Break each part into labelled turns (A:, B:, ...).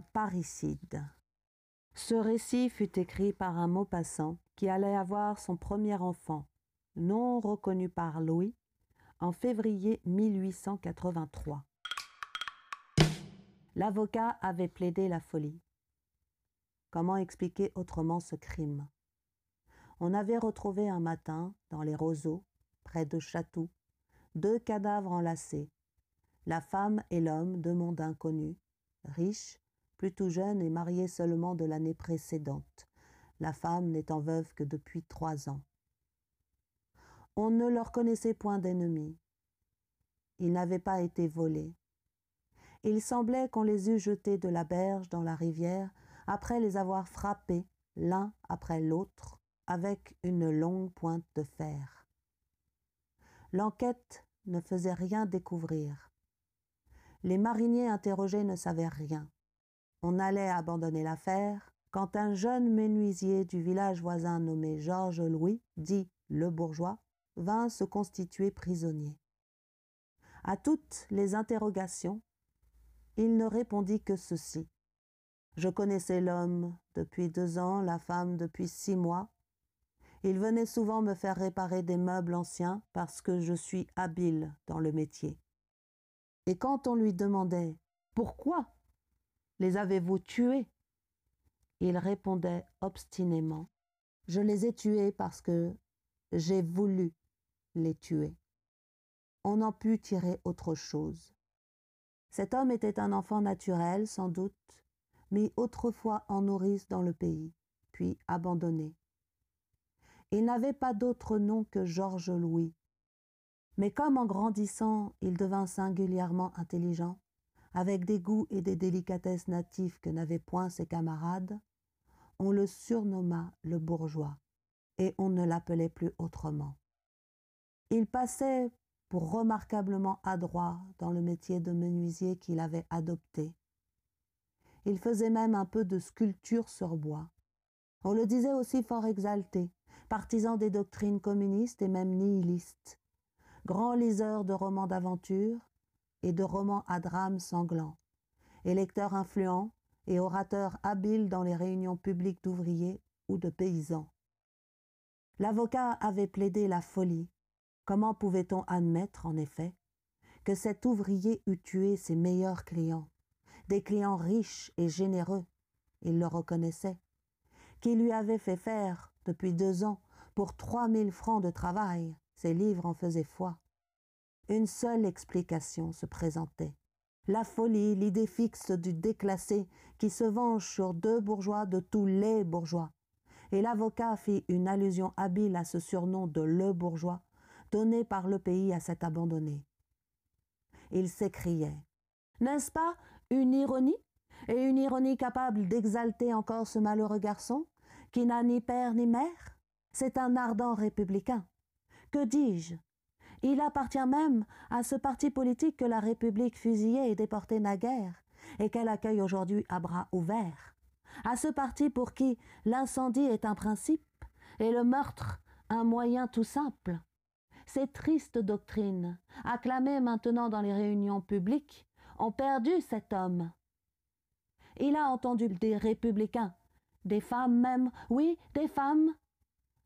A: parricide. Ce récit fut écrit par un Maupassant qui allait avoir son premier enfant, non reconnu par Louis, en février 1883. L'avocat avait plaidé la folie. Comment expliquer autrement ce crime? On avait retrouvé un matin, dans les roseaux, près de Chatou, deux cadavres enlacés, la femme et l'homme, deux mondes inconnus, riches, plutôt jeunes et mariés seulement de l'année précédente, la femme n'étant veuve que depuis trois ans. On ne leur connaissait point d'ennemis. Ils n'avaient pas été volés. Il semblait qu'on les eût jetés de la berge dans la rivière après les avoir frappés l'un après l'autre avec une longue pointe de fer. L'enquête ne faisait rien découvrir. Les mariniers interrogés ne savaient rien. On allait abandonner l'affaire quand un jeune menuisier du village voisin nommé Georges Louis, dit le bourgeois, vint se constituer prisonnier. À toutes les interrogations, il ne répondit que ceci. Je connaissais l'homme depuis deux ans, la femme depuis six mois. Il venait souvent me faire réparer des meubles anciens parce que je suis habile dans le métier. Et quand on lui demandait Pourquoi les avez-vous tués? Il répondait obstinément Je les ai tués parce que j'ai voulu les tuer. On n'en put tirer autre chose. Cet homme était un enfant naturel, sans doute, mis autrefois en nourrice dans le pays, puis abandonné. Il n'avait pas d'autre nom que Georges Louis. Mais comme en grandissant il devint singulièrement intelligent, avec des goûts et des délicatesses natifs que n'avaient point ses camarades, on le surnomma le bourgeois, et on ne l'appelait plus autrement. Il passait pour remarquablement adroit dans le métier de menuisier qu'il avait adopté. Il faisait même un peu de sculpture sur bois. On le disait aussi fort exalté, partisan des doctrines communistes et même nihilistes, grand liseur de romans d'aventure et de romans à drame sanglant, électeur influent et orateur habile dans les réunions publiques d'ouvriers ou de paysans. L'avocat avait plaidé la folie, Comment pouvait-on admettre, en effet, que cet ouvrier eût tué ses meilleurs clients, des clients riches et généreux, il le reconnaissait, qui lui avaient fait faire, depuis deux ans, pour trois mille francs de travail, ses livres en faisaient foi. Une seule explication se présentait. La folie, l'idée fixe du déclassé qui se venge sur deux bourgeois de tous les bourgeois. Et l'avocat fit une allusion habile à ce surnom de le bourgeois donné par le pays à cet abandonné. Il s'écriait N'est-ce pas une ironie? Et une ironie capable d'exalter encore ce malheureux garçon, qui n'a ni père ni mère? C'est un ardent républicain. Que dis-je? Il appartient même à ce parti politique que la République fusillait et déportait naguère, et qu'elle accueille aujourd'hui à bras ouverts. À ce parti pour qui l'incendie est un principe et le meurtre un moyen tout simple. Ces tristes doctrines, acclamées maintenant dans les réunions publiques, ont perdu cet homme. Il a entendu des républicains, des femmes même, oui, des femmes,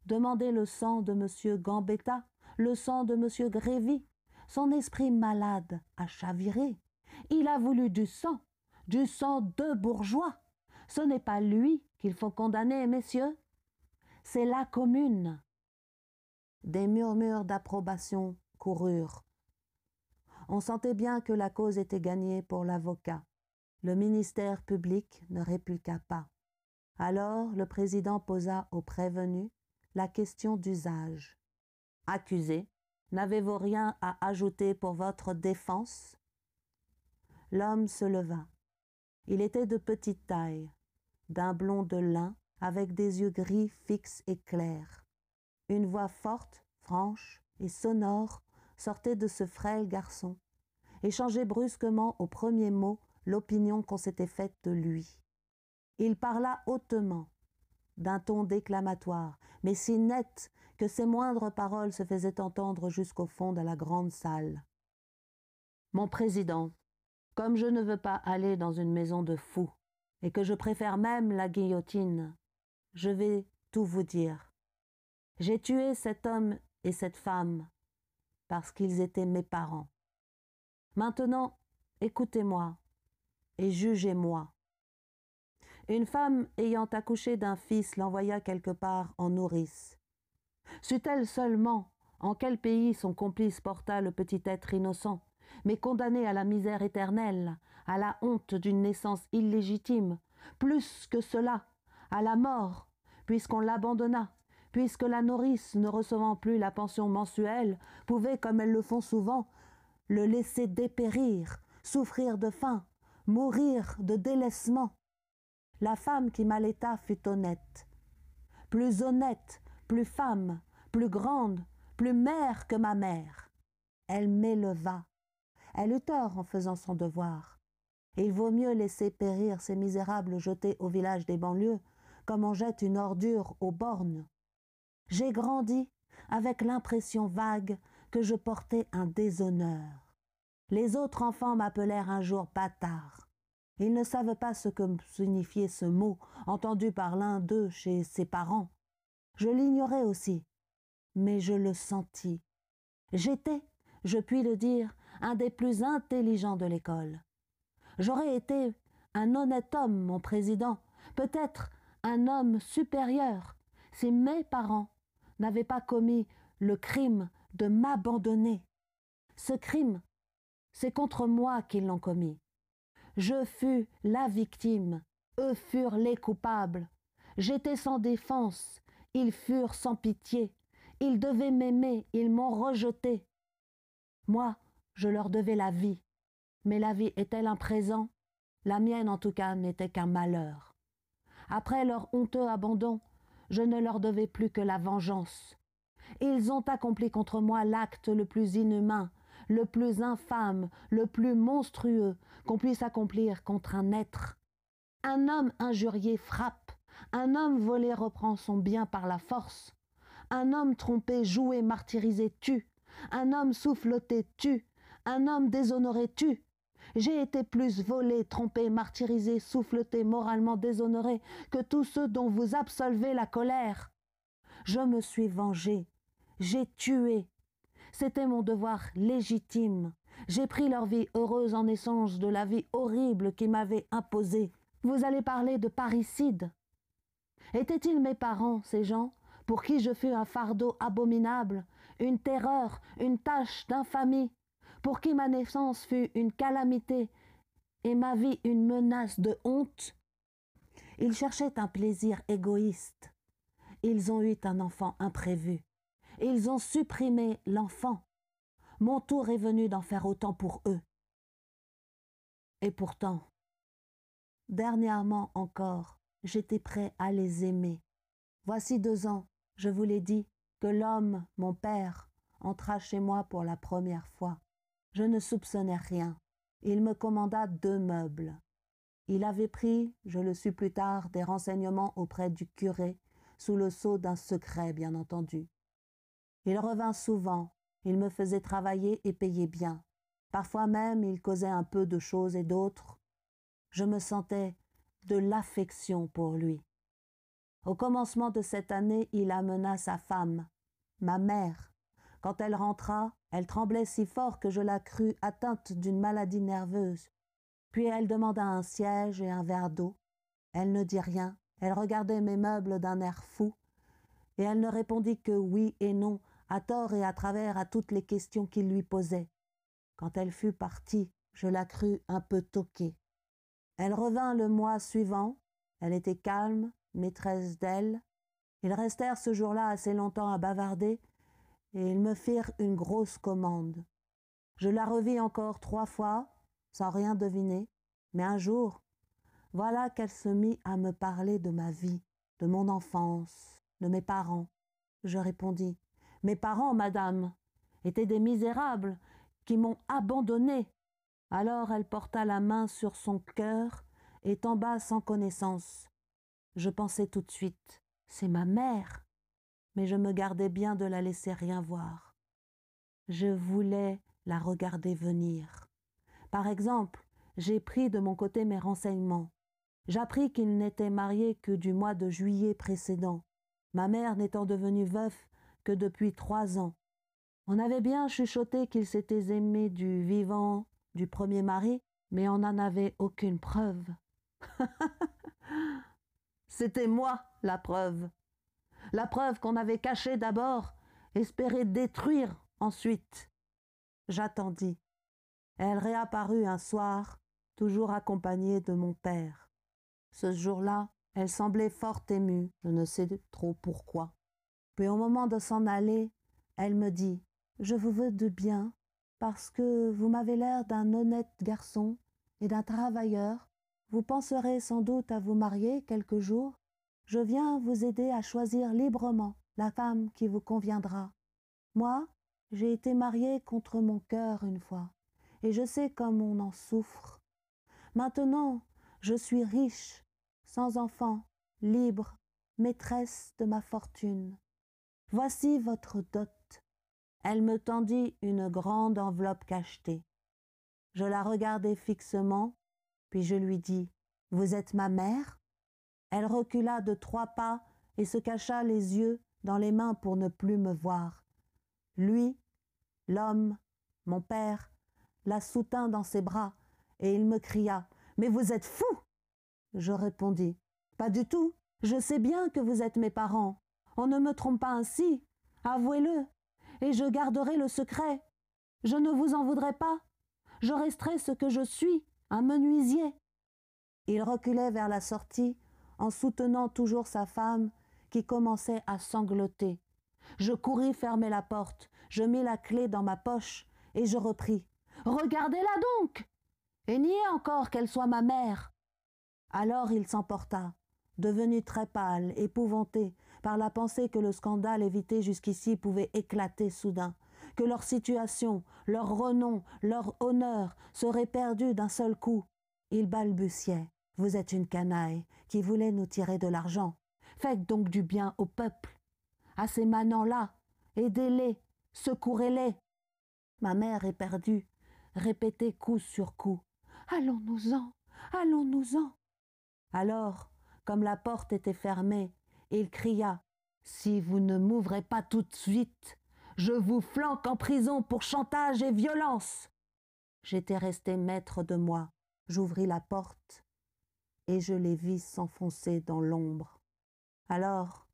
A: demander le sang de M. Gambetta, le sang de M. Grévy. Son esprit malade a chaviré. Il a voulu du sang, du sang de bourgeois. Ce n'est pas lui qu'il faut condamner, messieurs. C'est la commune. Des murmures d'approbation coururent. On sentait bien que la cause était gagnée pour l'avocat. Le ministère public ne répliqua pas. Alors le président posa au prévenu la question d'usage. Accusé, n'avez-vous rien à ajouter pour votre défense? L'homme se leva. Il était de petite taille, d'un blond de lin, avec des yeux gris fixes et clairs. Une voix forte, franche et sonore sortait de ce frêle garçon, et changeait brusquement au premier mot l'opinion qu'on s'était faite de lui. Il parla hautement, d'un ton déclamatoire, mais si net que ses moindres paroles se faisaient entendre jusqu'au fond de la grande salle. Mon président, comme je ne veux pas aller dans une maison de fous, et que je préfère même la guillotine, je vais tout vous dire. J'ai tué cet homme et cette femme parce qu'ils étaient mes parents. Maintenant, écoutez-moi et jugez-moi. Une femme ayant accouché d'un fils l'envoya quelque part en nourrice. Sut-elle seulement en quel pays son complice porta le petit être innocent, mais condamné à la misère éternelle, à la honte d'une naissance illégitime, plus que cela, à la mort, puisqu'on l'abandonna, puisque la nourrice, ne recevant plus la pension mensuelle, pouvait, comme elles le font souvent, le laisser dépérir, souffrir de faim, mourir de délaissement. La femme qui m'allaita fut honnête, plus honnête, plus femme, plus grande, plus mère que ma mère. Elle m'éleva. Elle eut tort en faisant son devoir. Il vaut mieux laisser périr ces misérables jetés au village des banlieues, comme on jette une ordure aux bornes. J'ai grandi avec l'impression vague que je portais un déshonneur. Les autres enfants m'appelèrent un jour bâtard. Ils ne savent pas ce que signifiait ce mot, entendu par l'un d'eux chez ses parents. Je l'ignorais aussi, mais je le sentis. J'étais, je puis le dire, un des plus intelligents de l'école. J'aurais été un honnête homme, mon président, peut-être un homme supérieur, si mes parents n'avaient pas commis le crime de m'abandonner. Ce crime, c'est contre moi qu'ils l'ont commis. Je fus la victime, eux furent les coupables. J'étais sans défense, ils furent sans pitié. Ils devaient m'aimer, ils m'ont rejeté. Moi, je leur devais la vie. Mais la vie est-elle un présent? La mienne, en tout cas, n'était qu'un malheur. Après leur honteux abandon, je ne leur devais plus que la vengeance. Ils ont accompli contre moi l'acte le plus inhumain, le plus infâme, le plus monstrueux qu'on puisse accomplir contre un être. Un homme injurié frappe, un homme volé reprend son bien par la force, un homme trompé, joué, martyrisé tue. Un homme souffloté tue. Un homme déshonoré tue. J'ai été plus volé, trompé, martyrisé, souffleté, moralement déshonoré que tous ceux dont vous absolvez la colère. Je me suis vengé. J'ai tué. C'était mon devoir légitime. J'ai pris leur vie heureuse en échange de la vie horrible qui m'avait imposée. Vous allez parler de parricide. Étaient-ils mes parents, ces gens pour qui je fus un fardeau abominable, une terreur, une tache d'infamie, pour qui ma naissance fut une calamité et ma vie une menace de honte? Ils cherchaient un plaisir égoïste. Ils ont eu un enfant imprévu. Ils ont supprimé l'enfant. Mon tour est venu d'en faire autant pour eux. Et pourtant, dernièrement encore, j'étais prêt à les aimer. Voici deux ans je vous l'ai dit, que l'homme, mon père, entra chez moi pour la première fois. Je ne soupçonnais rien. Il me commanda deux meubles. Il avait pris, je le sus plus tard, des renseignements auprès du curé, sous le sceau d'un secret, bien entendu. Il revint souvent, il me faisait travailler et payer bien. Parfois même il causait un peu de choses et d'autres. Je me sentais de l'affection pour lui. Au commencement de cette année, il amena sa femme, ma mère. Quand elle rentra, elle tremblait si fort que je la crus atteinte d'une maladie nerveuse. Puis elle demanda un siège et un verre d'eau. Elle ne dit rien, elle regardait mes meubles d'un air fou, et elle ne répondit que oui et non, à tort et à travers à toutes les questions qu'il lui posait. Quand elle fut partie, je la crus un peu toquée. Elle revint le mois suivant, elle était calme, maîtresse d'elle. Ils restèrent ce jour-là assez longtemps à bavarder, et ils me firent une grosse commande. Je la revis encore trois fois, sans rien deviner, mais un jour, voilà qu'elle se mit à me parler de ma vie, de mon enfance, de mes parents. Je répondis Mes parents, madame, étaient des misérables qui m'ont abandonné. Alors elle porta la main sur son cœur et tomba sans connaissance. Je pensais tout de suite, c'est ma mère, mais je me gardais bien de la laisser rien voir. Je voulais la regarder venir. Par exemple, j'ai pris de mon côté mes renseignements. J'appris qu'il n'était marié que du mois de juillet précédent, ma mère n'étant devenue veuf depuis trois ans. On avait bien chuchoté qu'ils s'étaient aimés du vivant du premier mari, mais on n'en avait aucune preuve. C'était moi la preuve. La preuve qu'on avait cachée d'abord, espéré détruire ensuite. J'attendis. Elle réapparut un soir, toujours accompagnée de mon père. Ce jour-là, elle semblait fort émue, je ne sais trop pourquoi. Puis au moment de s'en aller, elle me dit Je vous veux de bien, parce que vous m'avez l'air d'un honnête garçon et d'un travailleur. Vous penserez sans doute à vous marier quelque jour. Je viens vous aider à choisir librement la femme qui vous conviendra. Moi, j'ai été mariée contre mon cœur une fois, et je sais comme on en souffre. Maintenant, je suis riche, sans enfant, libre, maîtresse de ma fortune. Voici votre dot. Elle me tendit une grande enveloppe cachetée. Je la regardai fixement, puis je lui dis Vous êtes ma mère? Elle recula de trois pas et se cacha les yeux dans les mains pour ne plus me voir. Lui, l'homme, mon père, la soutint dans ses bras, et il me cria Mais vous êtes fou Je répondis Pas du tout. Je sais bien que vous êtes mes parents. On ne me trompe pas ainsi. Avouez-le. Et je garderai le secret. Je ne vous en voudrai pas. Je resterai ce que je suis, un menuisier. Il reculait vers la sortie, en soutenant toujours sa femme, qui commençait à sangloter. Je courris fermer la porte, je mis la clé dans ma poche, et je repris. Regardez-la donc. Et niez encore qu'elle soit ma mère. Alors il s'emporta, devenu très pâle, épouvanté, par la pensée que le scandale évité jusqu'ici pouvait éclater soudain, que leur situation, leur renom, leur honneur seraient perdus d'un seul coup. Il balbutiait. Vous êtes une canaille qui voulait nous tirer de l'argent. Faites donc du bien au peuple. À ces manants-là, aidez-les, secourez-les. Ma mère éperdue répétait coup sur coup. Allons-nous-en, allons-nous-en. Alors, comme la porte était fermée, il cria Si vous ne m'ouvrez pas tout de suite, je vous flanque en prison pour chantage et violence. J'étais resté maître de moi. J'ouvris la porte et je les vis s'enfoncer dans l'ombre. Alors,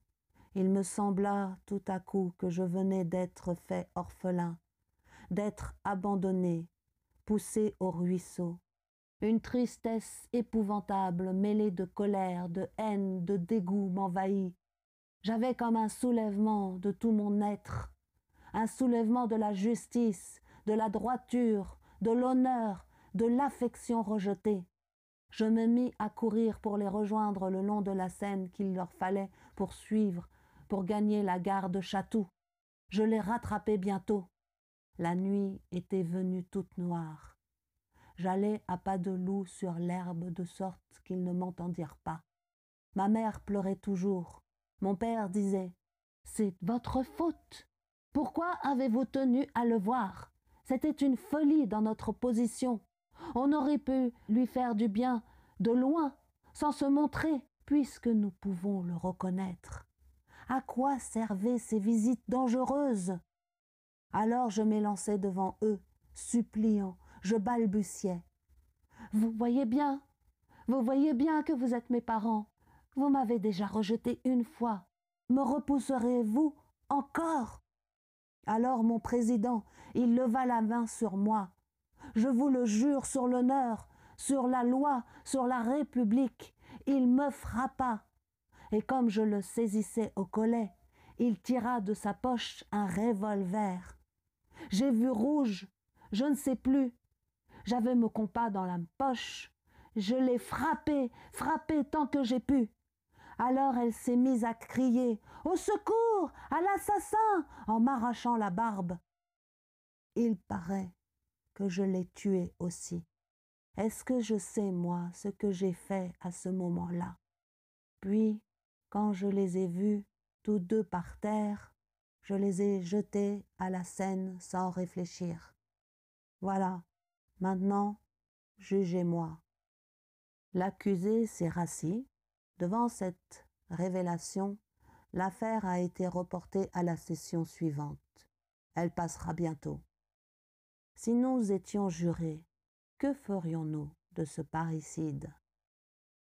A: il me sembla tout à coup que je venais d'être fait orphelin, d'être abandonné, poussé au ruisseau. Une tristesse épouvantable, mêlée de colère, de haine, de dégoût m'envahit. J'avais comme un soulèvement de tout mon être, un soulèvement de la justice, de la droiture, de l'honneur, de l'affection rejetée. Je me mis à courir pour les rejoindre le long de la Seine qu'il leur fallait pour suivre, pour gagner la gare de Chatou. Je les rattrapai bientôt. La nuit était venue toute noire. J'allais à pas de loup sur l'herbe de sorte qu'ils ne m'entendirent pas. Ma mère pleurait toujours. Mon père disait C'est votre faute. Pourquoi avez-vous tenu à le voir? C'était une folie dans notre position. On aurait pu lui faire du bien de loin, sans se montrer, puisque nous pouvons le reconnaître. À quoi servaient ces visites dangereuses? Alors je m'élançai devant eux, suppliant, je balbutiais. Vous voyez bien, vous voyez bien que vous êtes mes parents. Vous m'avez déjà rejeté une fois. Me repousserez-vous encore? Alors mon président, il leva la main sur moi. Je vous le jure sur l'honneur, sur la loi, sur la République, il me frappa. Et comme je le saisissais au collet, il tira de sa poche un revolver. J'ai vu rouge, je ne sais plus, j'avais mon compas dans la poche. Je l'ai frappé, frappé tant que j'ai pu. Alors elle s'est mise à crier Au secours À l'assassin en m'arrachant la barbe. Il paraît que je l'ai tué aussi. Est-ce que je sais, moi, ce que j'ai fait à ce moment-là? Puis, quand je les ai vus, tous deux par terre, je les ai jetés à la Seine sans réfléchir. Voilà Maintenant, jugez-moi. L'accusé s'est rassis. Devant cette révélation, l'affaire a été reportée à la session suivante. Elle passera bientôt. Si nous étions jurés, que ferions-nous de ce parricide?